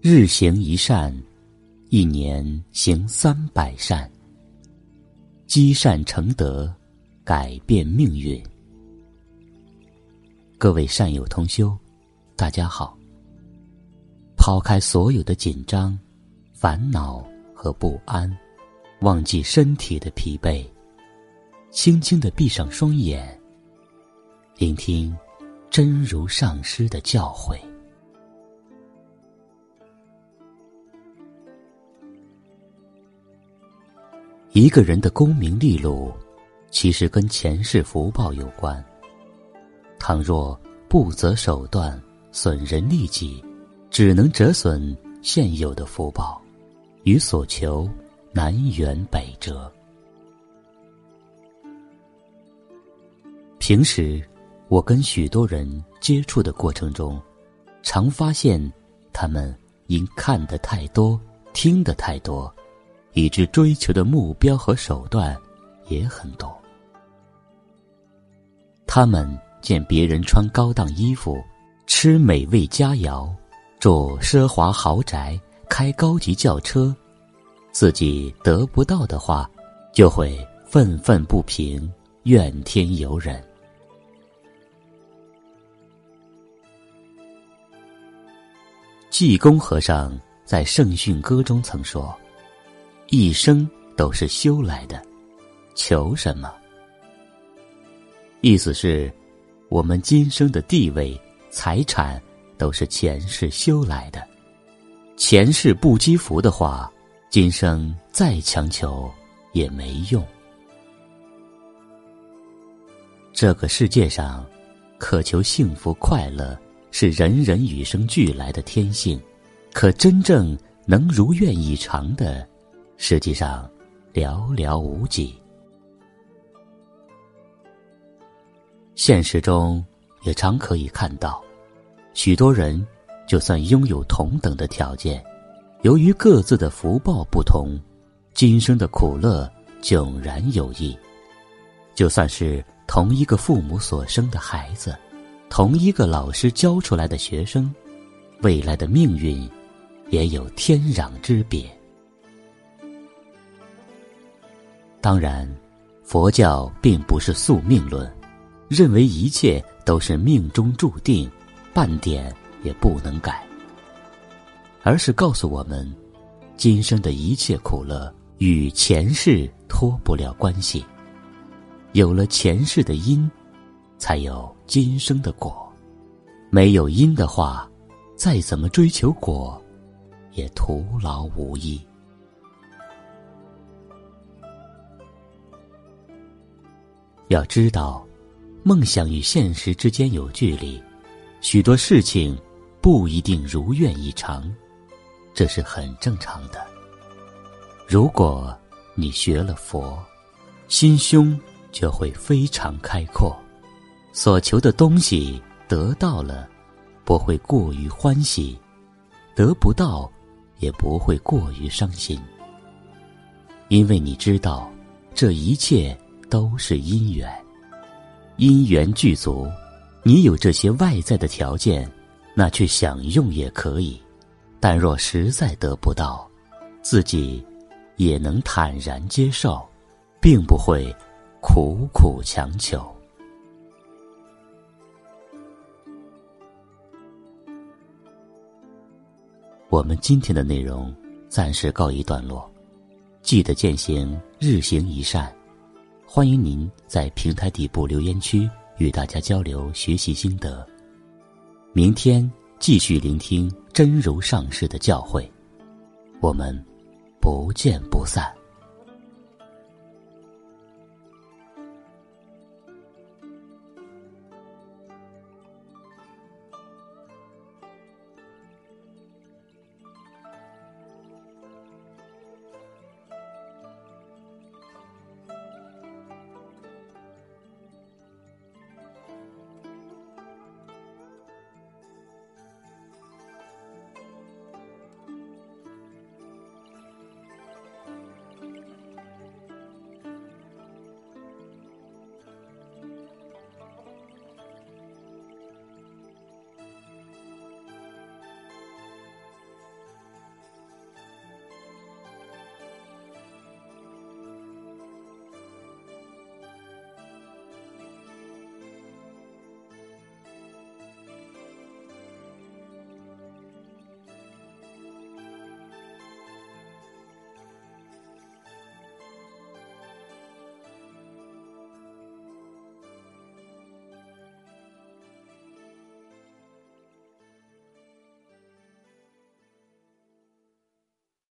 日行一善，一年行三百善。积善成德，改变命运。各位善友同修，大家好。抛开所有的紧张、烦恼和不安，忘记身体的疲惫，轻轻的闭上双眼，聆听真如上师的教诲。一个人的功名利禄，其实跟前世福报有关。倘若不择手段，损人利己，只能折损现有的福报，与所求南辕北辙。平时我跟许多人接触的过程中，常发现他们因看得太多，听得太多。以致追求的目标和手段也很多。他们见别人穿高档衣服、吃美味佳肴、住奢华豪宅、开高级轿车，自己得不到的话，就会愤愤不平、怨天尤人。济公和尚在《圣训歌》中曾说。一生都是修来的，求什么？意思是，我们今生的地位、财产都是前世修来的。前世不积福的话，今生再强求也没用。这个世界上，渴求幸福快乐是人人与生俱来的天性，可真正能如愿以偿的。实际上，寥寥无几。现实中也常可以看到，许多人就算拥有同等的条件，由于各自的福报不同，今生的苦乐迥然有异。就算是同一个父母所生的孩子，同一个老师教出来的学生，未来的命运也有天壤之别。当然，佛教并不是宿命论，认为一切都是命中注定，半点也不能改。而是告诉我们，今生的一切苦乐与前世脱不了关系。有了前世的因，才有今生的果。没有因的话，再怎么追求果，也徒劳无益。要知道，梦想与现实之间有距离，许多事情不一定如愿以偿，这是很正常的。如果你学了佛，心胸就会非常开阔，所求的东西得到了，不会过于欢喜；得不到，也不会过于伤心，因为你知道这一切。都是因缘，因缘具足，你有这些外在的条件，那去享用也可以；但若实在得不到，自己也能坦然接受，并不会苦苦强求。我们今天的内容暂时告一段落，记得践行日行一善。欢迎您在平台底部留言区与大家交流学习心得。明天继续聆听真如上师的教诲，我们不见不散。